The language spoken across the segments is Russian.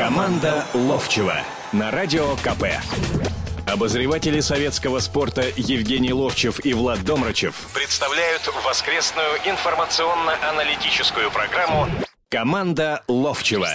Команда Ловчева на радио КП. Обозреватели советского спорта Евгений Ловчев и Влад Домрачев представляют воскресную информационно-аналитическую программу «Команда Ловчева».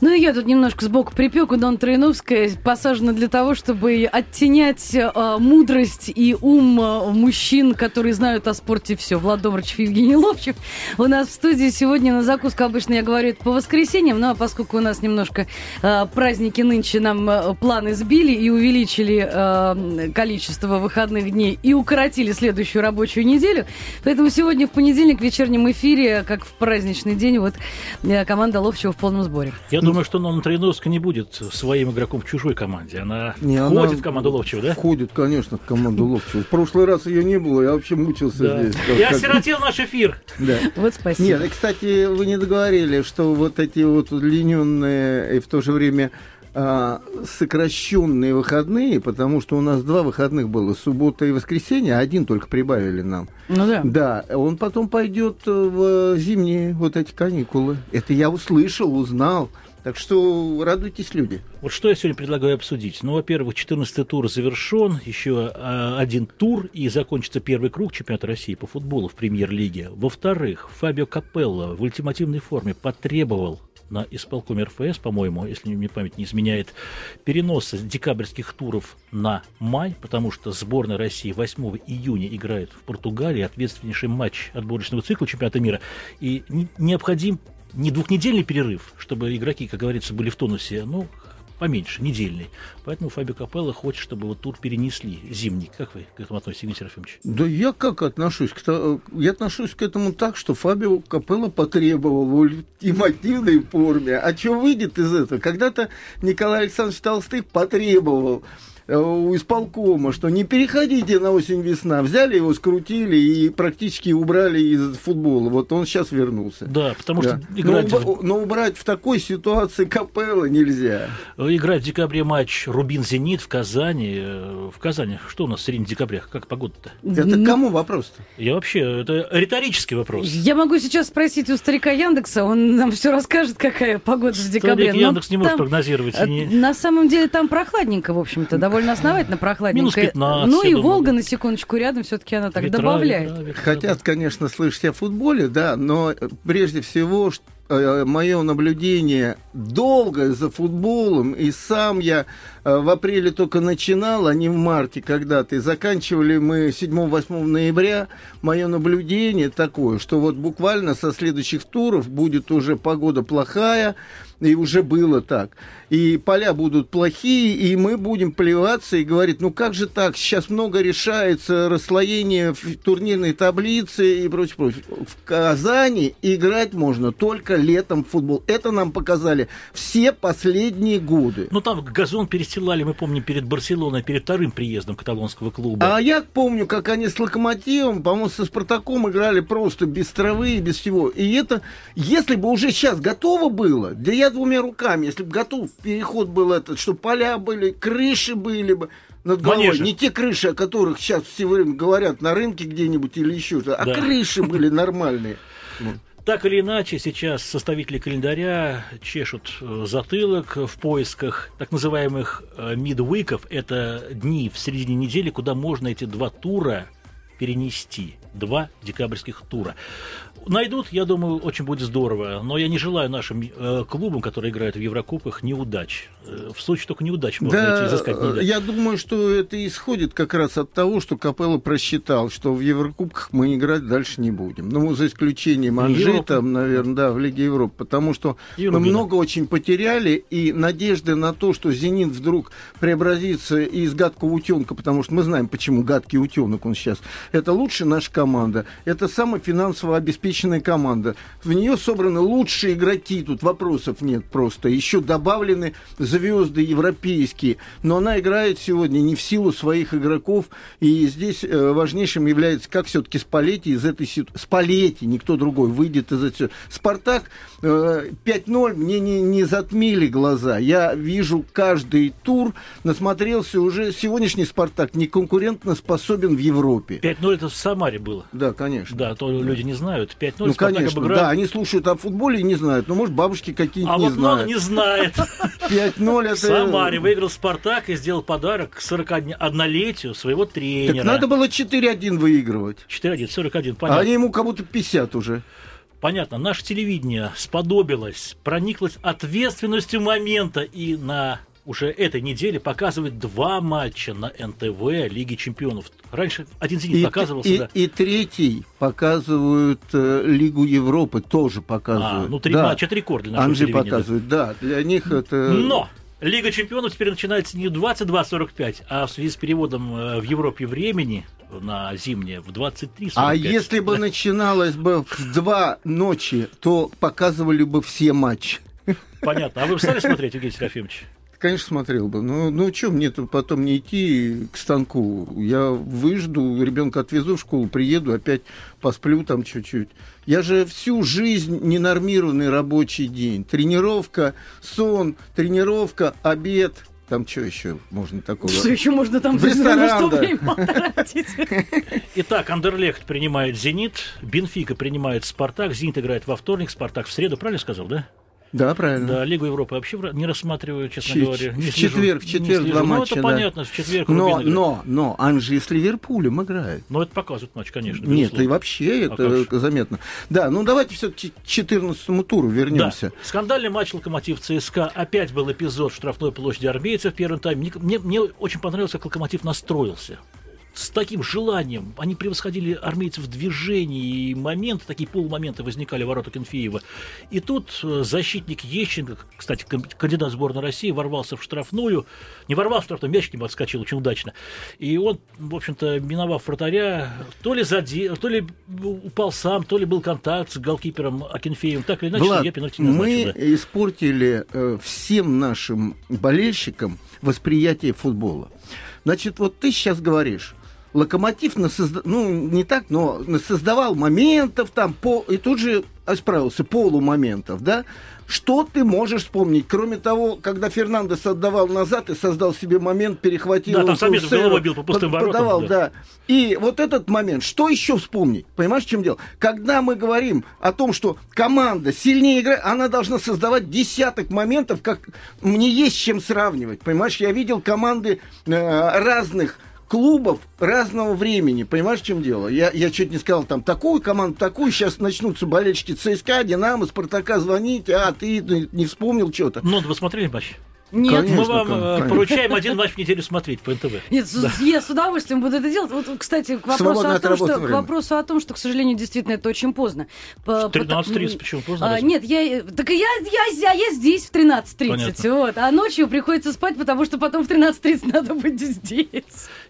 Ну и я тут немножко сбоку припеку. Дон Троиновская посажена для того, чтобы оттенять э, мудрость и ум э, мужчин, которые знают о спорте все. Влад Добрыч, Евгений Ловчев. У нас в студии сегодня на закуску обычно я говорю это по воскресеньям, а поскольку у нас немножко э, праздники нынче нам э, планы сбили и увеличили э, количество выходных дней и укоротили следующую рабочую неделю, поэтому сегодня в понедельник в вечернем эфире, как в праздничный день, вот э, команда Ловчева в полном сборе. Я думаю, что Нонна Троиновская не будет своим игроком в чужой команде. Она Не, входит она в команду Ловчева, да? Входит, конечно, в команду Ловчева. В прошлый раз ее не было, я вообще мучился Да. здесь. Как- Я как- осиротел наш эфир. Да. Вот спасибо. Нет, кстати, вы не договорили, что вот эти вот удлиненные и в то же время а, сокращенные выходные, потому что у нас два выходных было, суббота и воскресенье, один только прибавили нам. Ну да. Да, он потом пойдет в зимние вот эти каникулы. Это я услышал, узнал. Так что радуйтесь, люди. Вот что я сегодня предлагаю обсудить. Ну, во-первых, 14-й тур завершен, еще а, один тур, и закончится первый круг чемпионата России по футболу в премьер-лиге. Во-вторых, Фабио Капелло в ультимативной форме потребовал на исполкоме РФС, по-моему, если мне память не изменяет, переноса декабрьских туров на май, потому что сборная России 8 июня играет в Португалии, ответственнейший матч отборочного цикла чемпионата мира, и не- необходим не двухнедельный перерыв, чтобы игроки, как говорится, были в тонусе, ну, поменьше, недельный. Поэтому Фабио Капелло хочет, чтобы вот тур перенесли зимний. Как вы к этому относитесь, Игорь Серафимович? Да я как отношусь? Я отношусь к этому так, что Фабио Капелло потребовал в ультимативной форме. А что выйдет из этого? Когда-то Николай Александрович Толстых потребовал у исполкома, что не переходите на осень-весна. Взяли его, скрутили и практически убрали из футбола. Вот он сейчас вернулся. Да, потому Да. что играть, но, но убрать в такой ситуации Капелло нельзя. играть в декабре матч Рубин-Зенит в Казани. э, В Казани что у нас в середине декабря? Как погода-то? Это Ну, кому вопрос-то? Я вообще, это риторический вопрос. Я могу сейчас спросить у старика Яндекса, он нам все расскажет, какая погода в декабре. Старик Но Яндекс не может там, прогнозировать. э, не- На самом деле там прохладненько, в общем-то, довольно основательно прохладненько. Минус 15, ну и думаю. Волга, на секундочку, рядом все-таки она так Ветра, добавляет. ветра, ветра. Хотят, конечно, слышать о футболе, да, но э, прежде всего мое наблюдение долго за футболом, и сам я э, в апреле только начинал, а не в марте когда-то, и заканчивали мы 7-8 ноября. Мое наблюдение такое, что вот буквально со следующих туров будет уже погода плохая, и уже было так. И поля будут плохие, и мы будем плеваться и говорить, ну как же так, сейчас много решается, расслоение в турнирной таблице и прочее, прочее. В Казани играть можно только летом в футбол. Это нам показали все последние годы. Ну, там газон перестилали, мы помним, перед Барселоной, перед вторым приездом каталонского клуба. А я помню, как они с Локомотивом, по-моему, со Спартаком играли просто без травы и без всего. И это, если бы уже сейчас готово было, да я двумя руками, если бы готов переход был этот, что поля были, крыши были бы над головой. Манежи. Не те крыши, о которых сейчас все время говорят на рынке где-нибудь или еще что-то, а Да. крыши были нормальные. Так или иначе, сейчас составители календаря чешут э, затылок в поисках так называемых э, мидвиков. Это дни в середине недели, куда можно эти два тура перенести. Два декабрьских тура. Найдут, я думаю, очень будет здорово. Но я не желаю нашим э, клубам, которые играют в Еврокубках, неудач. Э, в Сочи только неудач можно найти, изыскать Да, неудач. я думаю, что это исходит как раз от того, что Капелло просчитал, что в Еврокубках мы играть дальше не будем. Ну, за исключением Анжита, Европы. наверное, да, в Лиге Европы. Потому что И мы много очень потеряли, и надежды на то, что «Зенит» вдруг преобразится из гадкого утенка, потому что мы знаем, почему гадкий утенок он сейчас. Это лучшая наша команда, это самая финансово обеспеченная команда. В нее собраны лучшие игроки, тут вопросов нет просто. Еще добавлены звезды европейские, но она играет сегодня не в силу своих игроков, и здесь э, важнейшим является, как все-таки Спалетти из этой ситуации, Спалетти, никто другой, выйдет из этой Спартак э, 5-0 мне не, не затмили глаза. Я вижу каждый тур, насмотрелся уже, сегодняшний Спартак не конкурентно способен в Европе. 5-0 это в Самаре было. Да, конечно. Да, то люди не знают. 5-0. Ну, конечно, да, они слушают о футболе и не знают. Ну, может, бабушки какие-нибудь А не вот знают. не знает. 5-0 это... Самаре выиграл Спартак и сделал подарок к 41-летию своего Так тренера. надо было 4-1 выигрывать. 4-1, 41, А понятно. они ему как будто 50 уже. Понятно, наше телевидение сподобилось, прониклось ответственностью момента и на уже этой неделе показывает два матча на НТВ Лиги Чемпионов. Раньше один «Зенит» И, показывался, и, да. и третий показывают э, Лигу Европы, тоже А, показывают. ну три Да. матча, это рекорд для нашего Анжи телевидения. да. показывает, да. Для них это... Но Лига Чемпионов теперь начинается не в 22.45, а в связи с переводом э, в Европе времени на зимнее в 23.45. А если бы начиналось бы в два ночи, то показывали бы все матчи. Понятно. А вы стали смотреть, Евгений Серафимович? Конечно, смотрел бы. Ну, ну что, мне тут потом не идти к станку. Я выжду, ребенка отвезу в школу, приеду, опять посплю там чуть-чуть. Я же всю жизнь ненормированный рабочий день. Тренировка, сон, тренировка, обед. Там что еще можно такого? Что еще можно там В ресторан, да. время потратить? Итак, Андерлехт принимает «Зенит», Бенфика принимает «Спартак», «Зенит» играет во вторник, «Спартак» в среду, правильно сказал, да? Да, правильно. Да, Лигу Европы вообще не рассматриваю, честно Ч- говоря. Не в слежу, четверг, в четверг два Ну, матча, это да. понятно, в четверг Но, но, но Анжи с Ливерпулем играет. Но это показывает матч, конечно. Нет, безусловно. и вообще А это как заметно. Да, ну давайте все-таки к 14 туру вернемся. Да. Скандальный матч Локомотив ЦСКА. Опять был эпизод в штрафной площади армейцев в первом тайме. Мне, мне очень понравилось, как Локомотив настроился. С таким желанием. Они превосходили армейцев в движении, и моменты, такие полумоменты возникали в воротах Кенфеева. И тут э, защитник Ещенко, кстати, кандидат сборной России, ворвался в штрафную. Не ворвался в штрафную, мяч к нему отскочил очень удачно. И он, в общем-то, миновав вратаря, то ли, заде... то ли упал сам, то ли был контакт с голкипером Акинфеевым. Так или иначе, Влад, я пенальти не мы назначил, да. испортили э, всем нашим болельщикам восприятие футбола. Значит, вот ты сейчас говоришь, Локомотив насозда- ну не так, но создавал моментов там по и тут же исправился полумоментов, да? Что ты можешь вспомнить, кроме того, когда Фернандес отдавал назад и создал себе момент, перехватил Да, там Курсеру, головой бил по пустым под- воротам, подавал, да. да. И вот этот момент, что еще вспомнить? Понимаешь, в чем дело? Когда мы говорим о том, что команда сильнее играет, она должна создавать десяток моментов, как мне есть с чем сравнивать. Понимаешь, я видел команды э, разных клубов разного времени. Понимаешь, в чем дело? Я, я чуть не сказал, там, такую команду, такую, сейчас начнутся болельщики ЦСКА, Динамо, Спартака звонить, а ты не- вспомнил что-то. Ну, вы смотрели матч? Нет. Конечно. Мы вам э, конечно. поручаем один матч в неделю смотреть по НТВ. Нет, с- я с удовольствием буду это делать. Вот, кстати, к вопросу, Свободное о том, что, к вопросу о том, что, к сожалению, действительно это очень поздно. По- В 13.30 пота- почему поздно? А, нет, я, так и я, я, я, я здесь в 13.30, Понятно. вот, а ночью приходится спать, потому что потом в 13.30 надо быть здесь.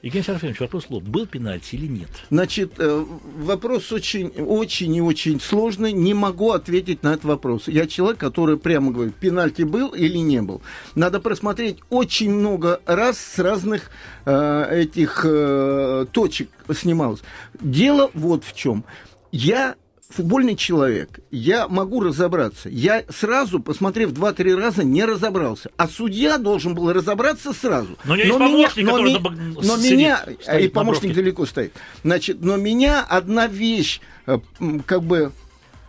Евгений Серафимович, вопрос лоб. Был пенальти или нет? Значит, э, вопрос очень, очень и очень сложный. Не могу ответить на этот вопрос. Я человек, который прямо говорит, пенальти был или не был. Надо просмотреть очень много раз с разных э, этих э, точек снималось. Дело вот в чем. Я футбольный человек, я могу разобраться. Я сразу, посмотрев два-три раза, не разобрался. А судья должен был разобраться сразу. Но есть меня- но ми- на но сидит, меня, стоит и помощник далеко стоит. Значит, но меня одна вещь э, как бы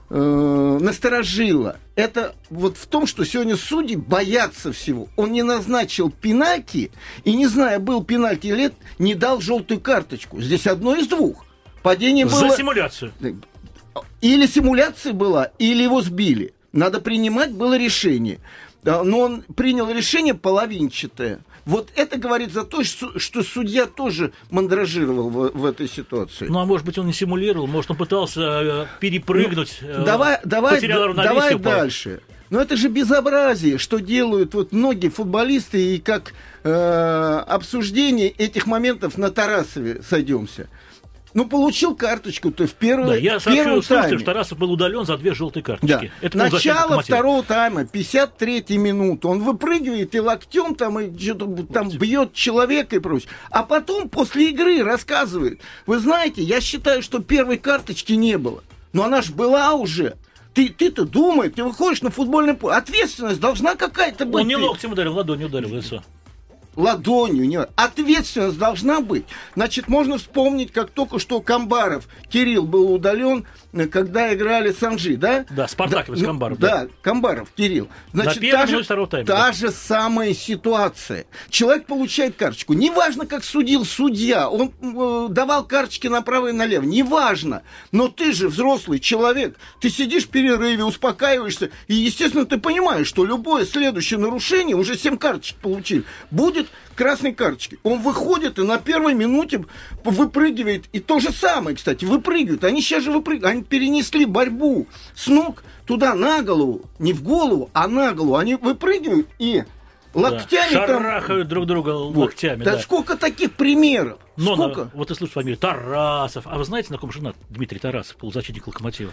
э, насторожила. Это вот в том, что сегодня судьи боятся всего. Он не назначил пенальти, и не зная, был пенальти или нет, не дал желтую карточку. Здесь одно из двух. Падение было... За симуляцию. Или симуляция была, или его сбили. Надо принимать было решение. Но он принял решение половинчатое. Вот это говорит за то, что, что судья тоже мандражировал в, в этой ситуации. Ну, а может быть, он не симулировал, может, он пытался э, перепрыгнуть. э, давай, давай, давай дальше. Но это же безобразие, что делают вот многие футболисты, и как э, обсуждение этих моментов на Тарасове сойдемся. Ну, получил карточку, то в первую, Да, я сообщаю слушателям, что Тарасов был удален за две желтые Да. карточки. Это был защитник Начало второго тайма, 53 минута. Он выпрыгивает и локтем там, и что-то там бьет человека и прочее. А потом после игры рассказывает. Вы знаете, я считаю, что первой карточки не было. Но она же была уже. Ты, ты-то думай, ты выходишь на футбольное поле. Ответственность должна какая-то быть. Он не локтем ударил, ладонью ударил в лицо. Ладонью, не... ответственность должна быть. Значит, можно вспомнить, как только что Камбаров Кирилл был удален, когда играли Санжи, да? Да, Спартаковец да, Камбаров. Да, да, Камбаров Кирилл. Значит, На та, же, тайма, та да. же самая ситуация. Человек получает карточку. Неважно, как судил судья, он э, давал карточки направо и налево. Неважно. Но ты же взрослый человек. Ты сидишь в перерыве, успокаиваешься. И, естественно, ты понимаешь, что любое следующее нарушение, уже 7 карточек получили, будет красной карточки. Он выходит и на первой минуте выпрыгивает. И то же самое, кстати, выпрыгивают. Они сейчас же выпрыгивают. Они перенесли борьбу с ног туда на голову. Не в голову, а на голову. Они выпрыгивают и локтями да. там... Шарахают друг друга локтями. Да, да. сколько таких примеров? Но сколько? На, вот ты слышишь фамилию Тарасов. А вы знаете, на ком женат Дмитрий Тарасов, полузащитник Локомотива?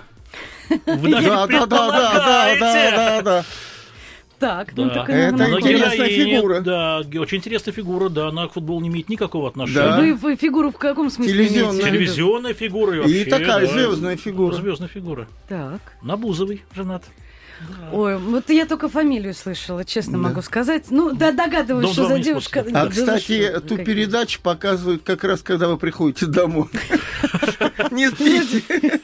Вы даже да, да, да, да, да, да, да. Так, да. ну так Это нам интересная фигура. Да, очень интересная фигура, да, она к футболу не имеет никакого отношения. Да. Вы, вы фигуру в каком смысле Телевизионная. имеете? Телевизионная фигура и, И вообще, такая да, звездная фигура. Звездная фигура. Так. На Бузовой женат. Ой, вот я только фамилию слышала, честно Да. могу сказать. Ну, да, догадываюсь, Дом что за девушка. А, Да, кстати, что? ту Какие? передачу показывают как раз, когда вы приходите домой. Не спите.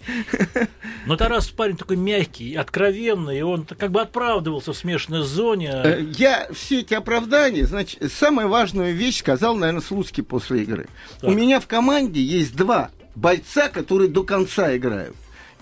Но Тарас парень такой мягкий, откровенный, и он как бы оправдывался в смешанной зоне. Э, Я все эти оправдания, значит, самую важную вещь сказал, наверное, Слуцкий после игры. Так. У меня в команде есть два бойца, которые до конца играют.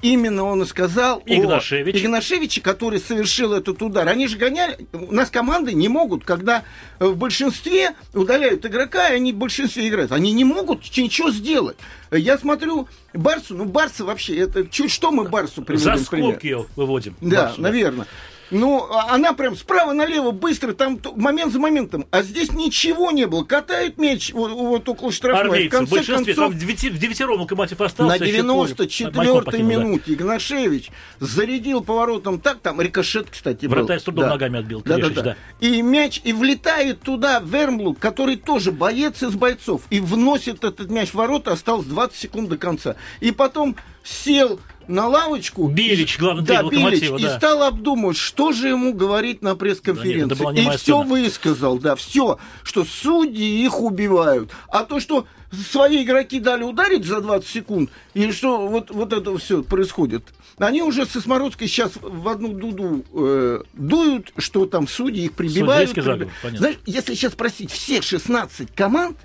Именно он и сказал Игнашевич. о Игнашевиче, который совершил этот удар. Они же гоняли... У нас команды не могут, когда э, в большинстве удаляют игрока, и они в большинстве играют. Они не могут ничего сделать. Я смотрю Барсу, ну Барса вообще, это чуть что мы Барсу приводим За пример. скобки ее выводим. Да, Барсу, наверное. Ну, а- она прям справа налево быстро, там момент за моментом. А здесь ничего не было. Катают мяч вот, вот около штрафной. В Армейцы, в конце большинстве, концов, там в в девятером локомотив остался. на еще Майкон 94-й покинул, да. минуте Игнашевич зарядил поворотом так, там рикошет, кстати, был. Вратарь с трудом ногами отбил, Да, да, да. да. И мяч, и влетает туда Вермблуд, который тоже боец из бойцов, и вносит этот мяч в ворота, осталось 20 секунд до конца. И потом сел на лавочку. Билич, и- главный да, Билич, да. И стал обдумывать, что же ему говорить на Да нет, пресс-конференции. это была и все сцена. высказал, да, все, что судьи их убивают. А то, что свои игроки дали ударить за 20 секунд, и что вот, вот это все происходит. Они уже со Смородской сейчас в одну дуду э, дуют, что там судьи их прибивают. Судейский заговор, понятно. Знаешь, если сейчас спросить всех 16 команд,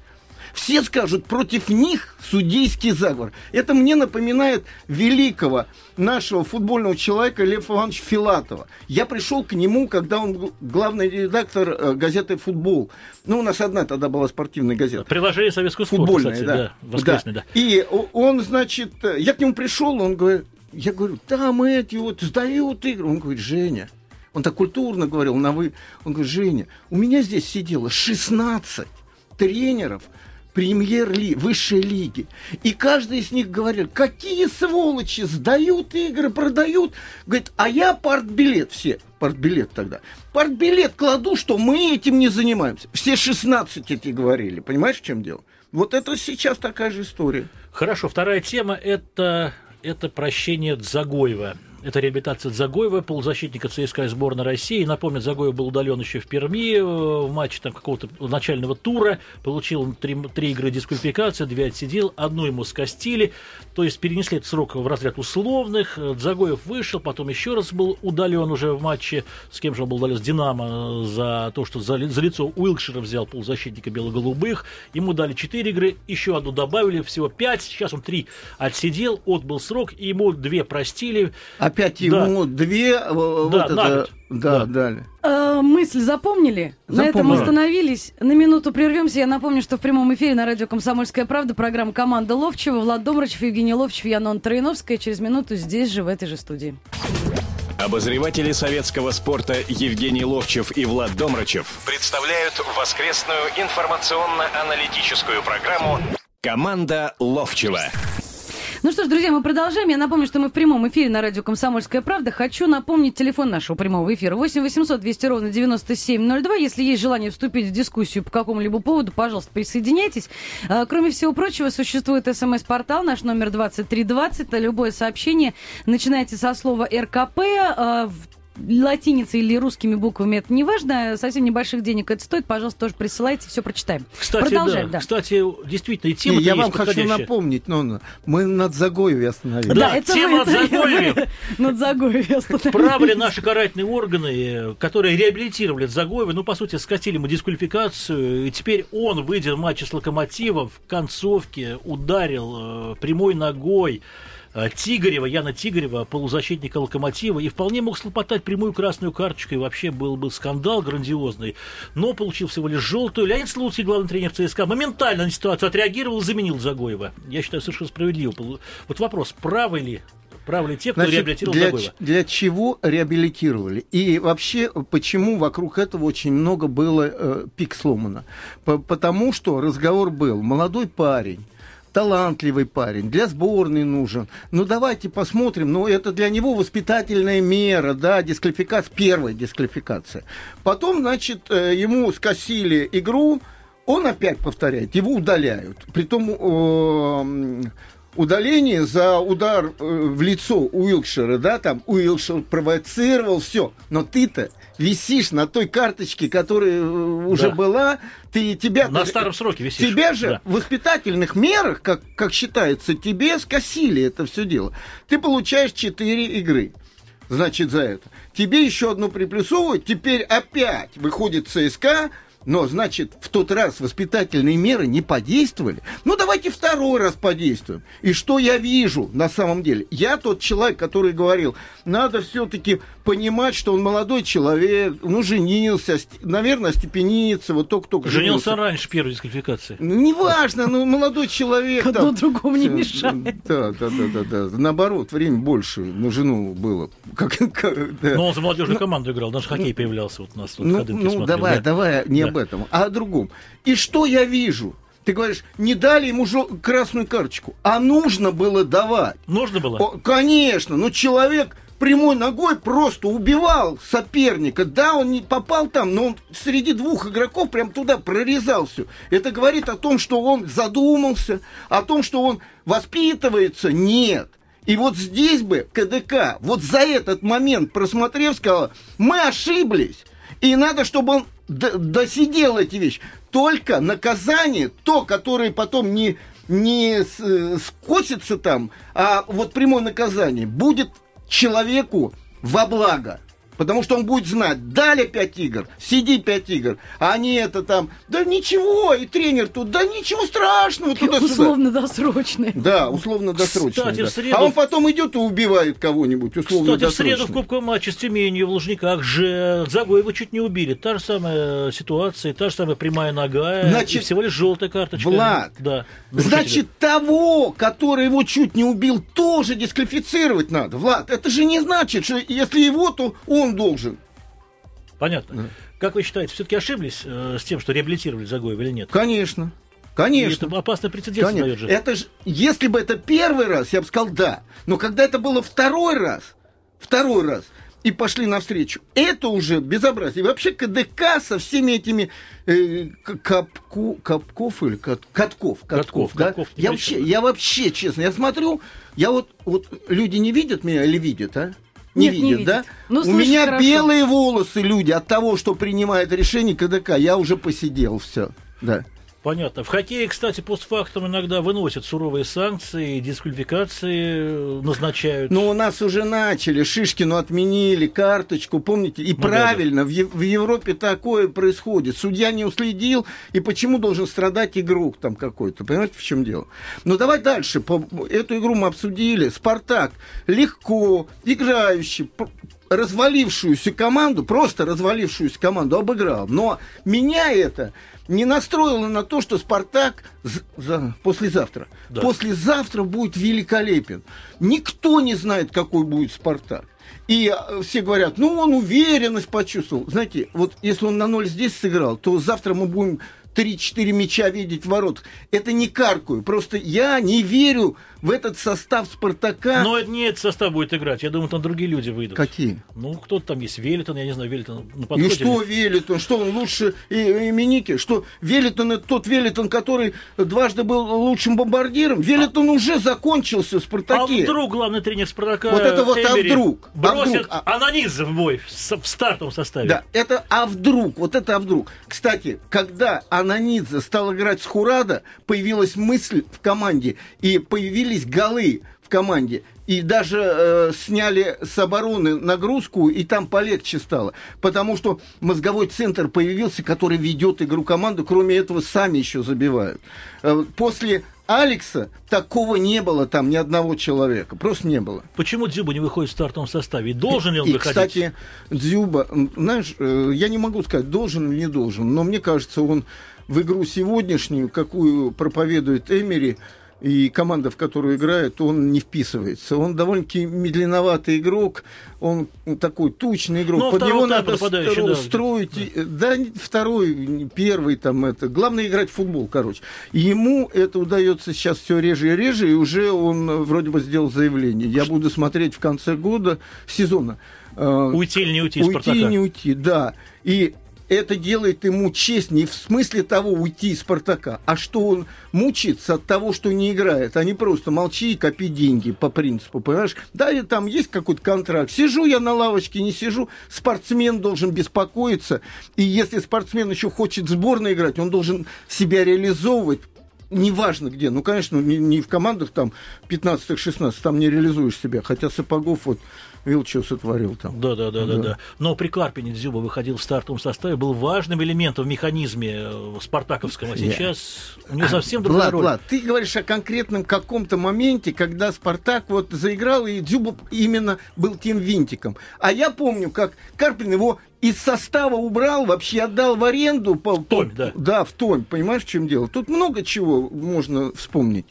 все скажут против них судейский заговор. Это мне напоминает великого нашего футбольного человека Лев Ивановича Филатова. Я пришел к нему, когда он главный редактор э, газеты «Футбол». Ну, у нас одна тогда была спортивная газета. Приложение советского спорта, Футбольная, кстати, да. да. Воскресный, да. И он, значит, э, я к нему пришел, он говорит, я говорю, там эти вот сдают игры. Он говорит, Женя, он так культурно говорил, на вы. Он говорит, Женя, у меня здесь сидело 16 тренеров премьер-ли, высшей лиги. И каждый из них говорил, какие сволочи, сдают игры, продают. Говорит, а я партбилет все, партбилет тогда, партбилет кладу, что мы этим не занимаемся. Все 16 эти говорили, понимаешь, в чем дело? Вот это сейчас такая же история. Хорошо, вторая тема это, это прощение Дзагоева. Это реабилитация Дзагоева, полузащитника ЦСКА сборной России. Напомню, Дзагоев был удален еще в Перми э, в матче там, какого-то начального тура. Получил три, три игры дисквалификации, две отсидел, одну ему скостили. То есть перенесли этот срок в разряд условных. Э, Дзагоев вышел, потом еще раз был удален уже в матче. С кем же он был удален? С Динамо за то, что за, за лицо Уилкшира взял полузащитника бело-голубых. Ему дали четыре игры, еще одну добавили, всего пять. Сейчас он три отсидел, отбыл срок, и ему две простили. Опять ему две, э, вот Да, это, на год. да, Да. дали. Э, мысль запомнили? На этом Запомнили. остановились. На минуту прервемся. Я напомню, что в прямом эфире на радио «Комсомольская правда» программа «Команда Ловчева». Влад Домрачев, Евгений Ловчев, Янон Троиновская. Через минуту здесь же, в этой же студии. Обозреватели советского спорта Евгений Ловчев и Влад Домрачев представляют воскресную информационно-аналитическую программу «Команда Ловчева». Ну что ж, друзья, мы продолжаем. Я напомню, что мы в прямом эфире на радио «Комсомольская правда». Хочу напомнить телефон нашего прямого эфира. 8 800 200 ровно 9702. Если есть желание вступить в дискуссию по какому-либо поводу, пожалуйста, присоединяйтесь. А, Кроме всего прочего, существует смс-портал, наш номер 2320. На любое сообщение начинайте со слова РКП. Латиницей или русскими буквами, это не важно. Совсем небольших денег это стоит. Пожалуйста, тоже присылайте, все прочитаем. Кстати, Продолжаем, да. да. Кстати, действительно, и тема Не, я вам хочу напомнить, но мы над Загоеве остановились. Да, это тема от Загоевья. Над Загоевье остановились. Правы ли наши карательные органы, которые реабилитировали Загоева, ну, по сути, скатили ему дисквалификацию, и теперь он, выйдя в матче с Локомотивом, в концовке ударил э, прямой ногой Тигарева, Яна Тигарева, полузащитника Локомотива, и вполне мог слопотать прямую красную карточку, и вообще был бы скандал грандиозный, но получил всего лишь желтую. Леонид Слуцкий, главный тренер ЦСКА, моментально на ситуацию отреагировал и заменил Загоева. Я считаю, совершенно справедливо. Вот вопрос, правы ли Правы ли те, кто Значит, реабилитировал для, Загоева? для чего реабилитировали? И вообще, почему вокруг этого очень много было э, пик сломано? По- потому что разговор был, молодой парень, талантливый парень, для сборной нужен. Ну, давайте посмотрим. Ну, это для него воспитательная мера, да, дисквалификация, первая дисквалификация. Потом, значит, э, ему скосили игру, он опять повторяет, его удаляют. Притом э, удаление за удар э, в лицо Уилкшира, да, там Уилкшир провоцировал, все. Но ты-то висишь на той карточке, которая э, уже Да. была, ты тебя... На старом сроке висишь. Тебя же Да. в воспитательных мерах, как, как считается, тебе скосили это все дело. Ты получаешь 4 игры. Значит, за это. Тебе еще одну приплюсовывают, теперь опять выходит ЦСКА, но, значит, в тот раз воспитательные меры не подействовали. Ну, давайте второй раз подействуем. И что я вижу на самом деле? Я тот человек, который говорил, надо все-таки понимать, что он молодой человек, ну, женился, наверное, степенится, вот только-только Женился раньше первой дисквалификации. ну, неважно, ну, молодой человек. Одно другому не мешает. Да, да, да, да, да. Наоборот, время больше на жену было. Как, как- да. Но он за молодежную команду играл, даже хоккей появлялся вот у нас. Вот Ну, ну, смотрел, давай, да. давай не Да. об этом, а о другом. И что я вижу? Ты говоришь, не дали ему красную карточку, а нужно было давать. Нужно было? О, конечно, но человек прямой ногой просто убивал соперника. Да, он не попал там, но он среди двух игроков прям туда прорезал все. Это говорит о том, что он задумался, о том, что он воспитывается. Нет. И вот здесь бы КДК, вот за этот момент, просмотрев, сказал, мы ошиблись. И надо, чтобы он досидел эти вещи. Только наказание, то, которое потом не, не скосится там, а вот прямое наказание, будет человеку во благо. Потому что он будет знать, дали 5 игр, сиди 5 игр, а не это там, да ничего, и тренер тут, да ничего страшного, туда-сюда. Условно-досрочные. Да, условно-досрочно. Кстати, да. среду- А он потом идет и убивает кого-нибудь, условно Кстати, в среду в Кубковом матче с Тюменью в Лужниках же Загоева чуть не убили. Та же самая ситуация, та же самая прямая нога, Значит, и всего лишь желтая карточка. Влад, да, нарушителя. Значит, того, который его чуть не убил, тоже дисквалифицировать надо. Влад, это же не значит, что если его, то он должен. Понятно. Как вы считаете, все-таки ошиблись э, с тем, что реабилитировали Загоева или нет? Конечно. И Конечно. это опасный прецедент Конечно. дает же. Это ж, если бы это первый раз, я бы сказал да. Но когда это было второй раз, второй раз, и пошли навстречу, это уже безобразие. И вообще КДК со всеми этими э, капку, Капков или Кат- Катков, Катков, Катков, да? Катков я, вообще, я вообще, честно, я смотрю, я вот, вот люди не видят меня или видят, а? Не Нет, не видят, да? Ну, У меня хорошо. белые волосы люди от того, что принимает решение КДК. Я уже посидел, все. Да. Понятно. В хоккее, кстати, постфактум иногда выносят суровые санкции, дисквалификации э, назначают. Ну, у нас уже начали, Шишкину отменили, карточку, помните? И Ну да, правильно, В, Е- в Европе такое происходит. Судья не уследил, и почему должен страдать игрок там какой-то? Понимаете, в чем дело? Ну, давай дальше. Эту игру мы обсудили. Спартак легко, играющий, развалившуюся команду, просто развалившуюся команду обыграл. Но меня это не настроило на то, что Спартак з- за- послезавтра. Да. Послезавтра будет великолепен. Никто не знает, какой будет Спартак. И э, все говорят, ну он уверенность почувствовал. Знаете, вот если он на ноль здесь сыграл, то завтра мы будем 3-4 мяча видеть в ворот. Это не каркую. Просто я не верю в этот состав Спартака. Но не этот состав будет играть. Я думаю, там другие люди выйдут. Какие? Ну, кто-то там есть. Велитон, я не знаю, Велитон на И что Велитон? Что он лучше и, именики? Что Велитон это тот Велитон, который дважды был лучшим бомбардиром? Велитон уже закончился в А Спартаке. вдруг главный тренер Спартака Вот это вот, а Эмери вдруг? А бросит вдруг? А- Ананидзе в бой в, с- в стартовом составе? Да, это а вдруг, вот это а вдруг. Кстати, когда Ананидзе стал играть с Хурада, появилась мысль в команде, и появились голы в команде. И даже э, сняли с обороны нагрузку, и там полегче стало. Потому что мозговой центр появился, который ведет игру команды. Кроме этого, сами еще забивают. Э, после Алекса такого не было там ни одного человека. Просто не было. Почему Дзюба не выходит в стартовом составе? И должен ли он И, выходить? кстати, Дзюба, знаешь, э, я не могу сказать, должен или не должен, но мне кажется, он в игру сегодняшнюю, какую проповедует Эмери, и команда, в которую играет, он не вписывается. Он довольно-таки медленноватый игрок, он такой тучный игрок. Ну, Под второго него надо стро- да. строить. и- Да, не второй, первый там это. Главное играть в футбол, короче. И ему это удается сейчас все реже и реже, и уже он э, вроде бы сделал заявление. Я буду смотреть в конце года, сезона. э, Уйти или не уйти из уйти Спартака? и не уйти, да. И это делает ему честь не в смысле того уйти из Спартака, а что он мучится от того, что не играет, а не просто молчи и копи деньги по принципу, понимаешь? Да, и там есть какой-то контракт. Сижу я на лавочке, не сижу. Спортсмен должен беспокоиться. И если спортсмен еще хочет сборной играть, он должен себя реализовывать неважно где. Ну, конечно, не, не в командах там 15-16, там не реализуешь себя. Хотя Сапогов вот видел, что сотворил там. Да, да, да, да, Да. да. Но при Карпине Дзюба выходил в стартовом составе, был важным элементом в механизме э, спартаковском. А сейчас у него совсем другая Влад, роль. Влад, ты говоришь о конкретном каком-то моменте, когда Спартак вот заиграл, и Дзюба именно был тем винтиком. А я помню, как Карпин его из состава убрал, вообще отдал в аренду. По, Томь, по- да. Да, в Томь. Понимаешь, в чем дело? Тут много чего можно вспомнить.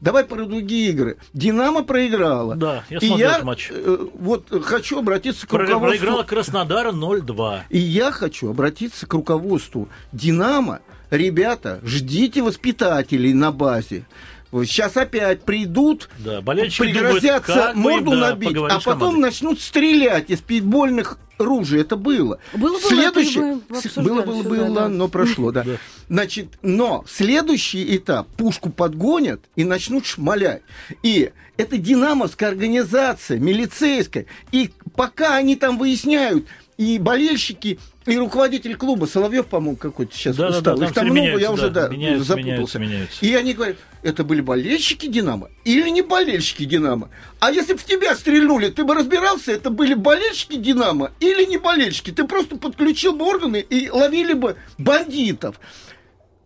Давай про другие игры. Динамо проиграла. Да, я И смотрел я матч. э, вот хочу обратиться к Про- руководству. Проиграла Краснодара 0-2. И я хочу обратиться к руководству Динамо. Ребята, ждите воспитателей на базе. Сейчас опять придут, Да, пригрозятся думают, им, морду да, набить, а потом командой. начнут стрелять из пейнтбольных ружей. Это было. Было, было, Следующее, было, было, всё, было, да, да. но прошло, да. Да. Значит, но следующий этап пушку подгонят и начнут шмалять. И это динамовская организация, милицейская. И пока они там выясняют, и болельщики, и руководитель клуба Соловьев, по-моему, какой-то сейчас Да-да-да, стал. там Их там много, я меняются, уже да, да, меняются, запутался. меняются, меняются. И они говорят, это были болельщики Динамо или не болельщики Динамо? А если бы в тебя стрельнули, ты бы разбирался, это были болельщики Динамо или не болельщики? Ты просто подключил бы органы и ловили бы бандитов.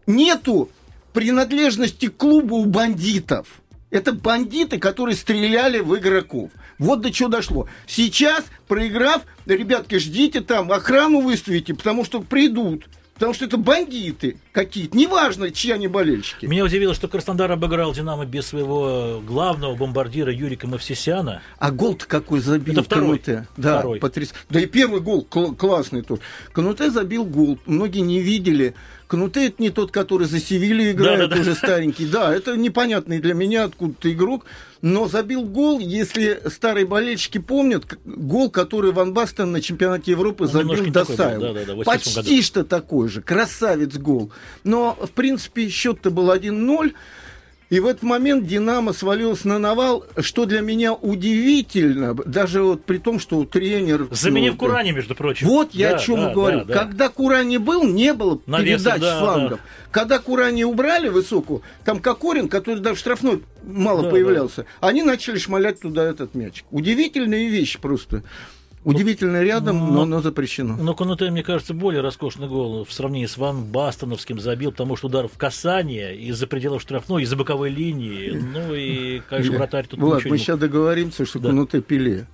Нету принадлежности к клубу у бандитов. Это бандиты, которые стреляли в игроков. Вот до чего дошло. Сейчас, проиграв, ребятки, ждите там, охрану выставите, потому что придут. Потому что это бандиты какие-то. Неважно, чьи они болельщики. Меня удивило, что Краснодар обыграл Динамо без своего главного бомбардира Юрика Мавсисяна. А гол-то какой забил Это второй. Кануте. Да, Второй. потряс- Да и первый гол кл- классный тоже. Кануте забил гол. Многие не видели. Кануте это не тот, который за Севилью играет, Да-да-да. уже старенький. Да, это непонятный для меня откуда-то игрок. Но забил гол, если старые болельщики помнят, гол, который Ван Бастен на чемпионате Европы Он забил был, Досаеву. да-да-да, в 88 году. Почти что такой же. Красавец гол. Но, в принципе, счет-то был 1-0. И в этот момент Динамо свалилось на навал, что для меня удивительно, даже вот при том, что тренер... Заменив Курани, между прочим. Вот я Да, о чем да, говорю. да, да. Когда Курани был, не было Навеса, передач да, с флангов. Когда Курани убрали высокую, там Кокорин, который даже в штрафной мало Да, появлялся, они начали шмалять туда этот мяч. Удивительные вещи просто. Удивительно рядом, ну, но, но запрещено. Но Конуте, мне кажется, более роскошный гол в сравнении с Ван Бастоновским забил, потому что удар в касание из-за пределов штрафной, из-за боковой линии. Ну и, конечно, вратарь тут Влад, мы сейчас договоримся, что Да. Кануте пиле.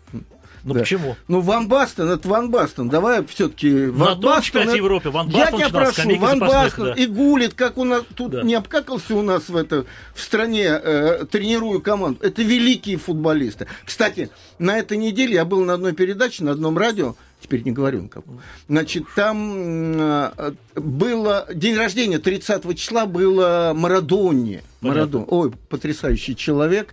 Ну да. почему? Ну, Ван Бастен, это Ван Бастен. Давай все-таки На Ван Бастен. чемпионате это- Европы Ван Я Бастен тебя прошу, Ван Бастен да. и гулит, как у нас тут Да. не обкакался у нас в это в стране э, тренирую команду. Это великие футболисты. Кстати, на этой неделе я был на одной передаче, на одном радио. теперь не говорю никому. Значит, там э, было день рождения 30 числа было Марадоне. Марадон. Ой, потрясающий человек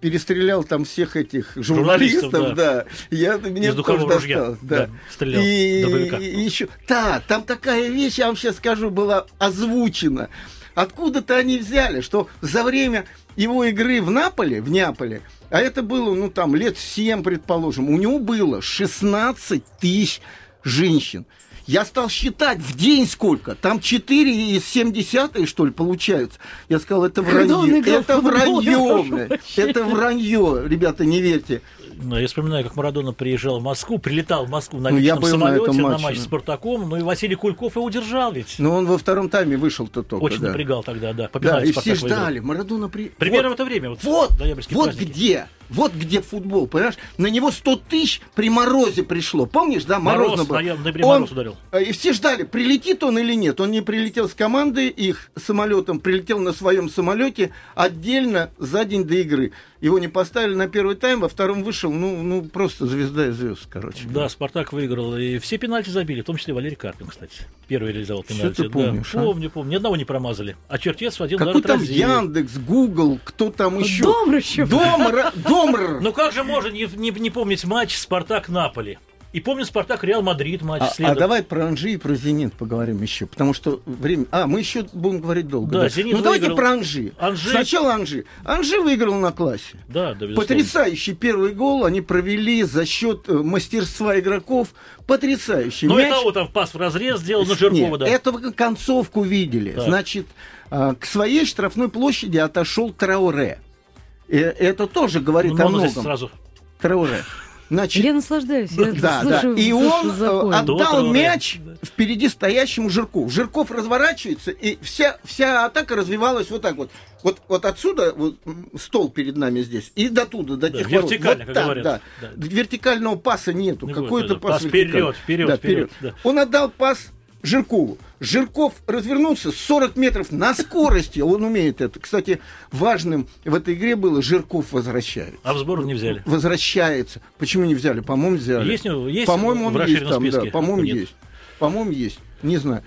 перестрелял там всех этих журналистов, журналистов да. да. Я, мне Из тоже досталось. Да. Да, стрелял и, и еще, да, там такая вещь, я вам сейчас скажу, была озвучена. Откуда-то они взяли, что за время его игры в Наполе, в Неаполе, а это было, ну, там, лет 7, предположим, у него было 16 тысяч женщин. Я стал считать в день сколько. Там 4 из 7 десятых, что ли, получается. Я сказал, это вранье. Это вранье. Это вранье. Ребята, не верьте. Ну, я вспоминаю, как Марадона приезжал в Москву, прилетал в Москву на ну, личном ну, самолете на, на матч с Спартаком, ну и Василий Кульков и удержал ведь. Ну, он во втором тайме вышел-то только. Очень да. напрягал тогда, да. По да, и все ждали. Марадона при... Примерно вот, в это время. Вот, вот, вот где вот где футбол, понимаешь? На него 100 тысяч при морозе пришло. Помнишь, да? Морозно Мороз, было. Я, он, мороз ударил. Э, и все ждали, прилетит он или нет. Он не прилетел с командой, их самолетом, прилетел на своем самолете отдельно за день до игры. Его не поставили на первый тайм, во втором вышел, ну, ну просто звезда и звезд, короче. Да, Спартак выиграл. И все пенальти забили, в том числе Валерий Карпин, кстати. Первый реализовал пенальти. Что ты помнишь, да. а? Помню, помню. Ни одного не промазали. А Чертец один Какой там Яндекс, Гугл, кто там еще? Домрачев. Домр, Домр. Ну как же можно не, не, не помнить матч Спартак-Наполи? И помню Спартак Реал Мадрид матч. А, а давай про Анжи и про Зенит поговорим еще, потому что время. А мы еще будем говорить долго. Да, да. Зенит ну выиграл... давайте про Анжи. Анжи. Сначала Анжи. Анжи выиграл на классе. Да, да. Потрясающий первый гол они провели за счет э, мастерства игроков. Потрясающий. Ну Мяч... это вот там пас в разрез сделал на Жиркова, Нет, да. Это концовку видели. Да. Значит, а, к своей штрафной площади отошел Трауре. И это тоже говорит ну, о многом. Сразу. Трауре. Значит, я наслаждаюсь. Я да, слышу, да. И он э, отдал мяч впереди стоящему Жирку. Жирков разворачивается, и вся, вся атака развивалась вот так вот. Вот, вот отсюда вот, стол перед нами здесь, и до туда, до да, тех вертикально, вот так, говорят. Да. Да. Вертикального паса нету. Какой-то пас, пас вперед, вперед, да, вперед. вперед. Да. Он отдал пас Жиркову. Жирков развернулся 40 метров на скорости. Он умеет это. Кстати, важным в этой игре было Жирков возвращается. А в сборную не взяли? Возвращается. Почему не взяли? По-моему, взяли. Есть, есть По-моему, он есть там. Да, по-моему, есть. По-моему, есть. Не знаю.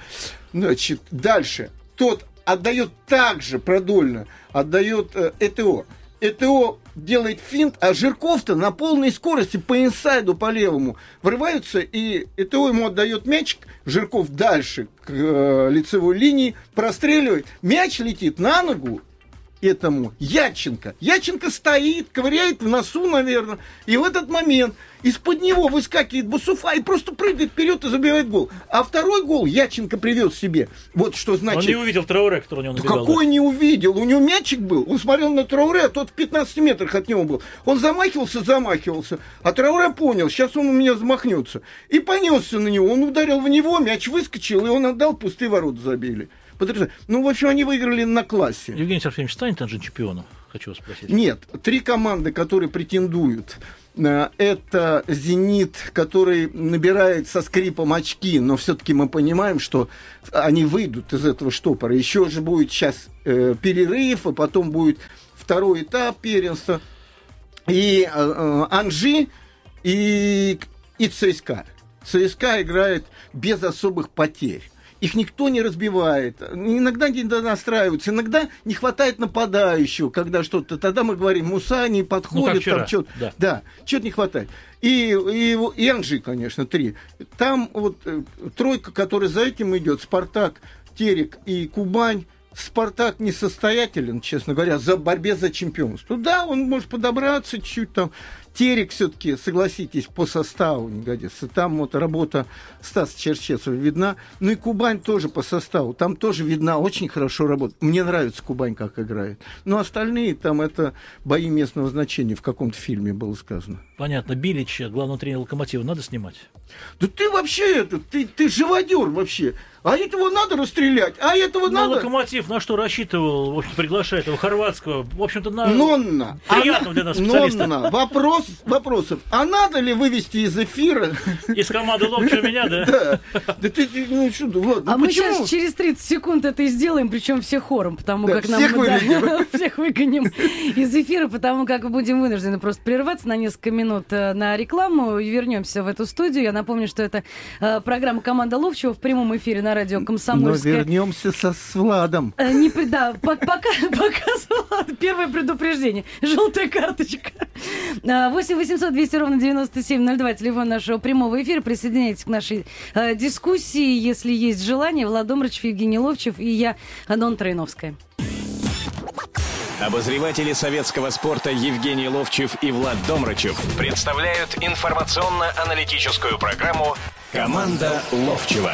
Значит, дальше. Тот отдает также продольно, отдает э, ЭТО. ЭТО делает финт, а Жирков-то на полной скорости по инсайду, по левому врываются, и ЭТО ему отдает мячик, Жирков дальше к э, лицевой линии, простреливает, мяч летит на ногу, этому Яченко. Яченко стоит, ковыряет в носу, наверное, и в этот момент из-под него выскакивает Бусуфа и просто прыгает вперед и забивает гол. А второй гол Яченко привез себе. Вот что значит... Он не увидел Трауре, который у него набегал. Какой да? не увидел? У него мячик был. Он смотрел на Трауре, а тот в 15 метрах от него был. Он замахивался, замахивался. А Трауре понял, сейчас он у меня замахнется. И понесся на него. Он ударил в него, мяч выскочил, и он отдал, пустые ворота забили потрясающе. Ну, в общем, они выиграли на классе. Евгений Сергеевич станет же чемпионом? Хочу вас спросить. Нет, три команды, которые претендуют. Э, это «Зенит», который набирает со скрипом очки, но все-таки мы понимаем, что они выйдут из этого штопора. Еще же будет сейчас э, перерыв, а потом будет второй этап первенства. И э, э Анжи, и, и ЦСКА. ЦСКА играет без особых потерь. Их никто не разбивает. Иногда не настраиваются, иногда не хватает нападающего, когда что-то. Тогда мы говорим, Муса не подходит, ну, там что-то. Да, да что-то не хватает. И, и, и Анжи, конечно, три. Там вот э, тройка, которая за этим идет, Спартак, Терек и Кубань. Спартак несостоятелен, честно говоря, за борьбе за чемпионство. Да, он может подобраться чуть-чуть там, Терек все-таки, согласитесь, по составу не годится. Там вот работа Стаса Черчесова видна. Ну и Кубань тоже по составу. Там тоже видна очень хорошо работа. Мне нравится Кубань, как играет. Но остальные там это бои местного значения в каком-то фильме было сказано. Понятно. Билича, главного тренера Локомотива, надо снимать? Да ты вообще это, ты, ты живодер вообще. А этого надо расстрелять, а этого ну, надо... Локомотив на что рассчитывал, в общем, приглашает его хорватского, в общем-то, на... Нонна. Приятного для нас специалиста. Нонна. Вопрос вопрос вопросов. А надо ли вывести из эфира? Из команды Ловчего меня, да? Да. Да ты, ну что, Влад, ну А мы сейчас через 30 секунд это и сделаем, причем все хором, потому как нам всех выгоним из эфира, потому как будем вынуждены просто прерваться на несколько минут э, на рекламу и вернемся в эту студию. Я напомню, что это э, программа «Команда Ловчего» в прямом эфире на радио Но «Комсомольская». вернемся со, с Владом. Э, Не, да, по- пока, показывала первое предупреждение. Желтая карточка. А, 8 800 200 ровно 9702, телефон нашего прямого эфира. Присоединяйтесь к нашей э, дискуссии, если есть желание. Влад Евгений Ловчев и я, Анон Троиновская. Обозреватели советского спорта Евгений Ловчев и Влад Домрачев представляют информационно-аналитическую программу «Команда Ловчева».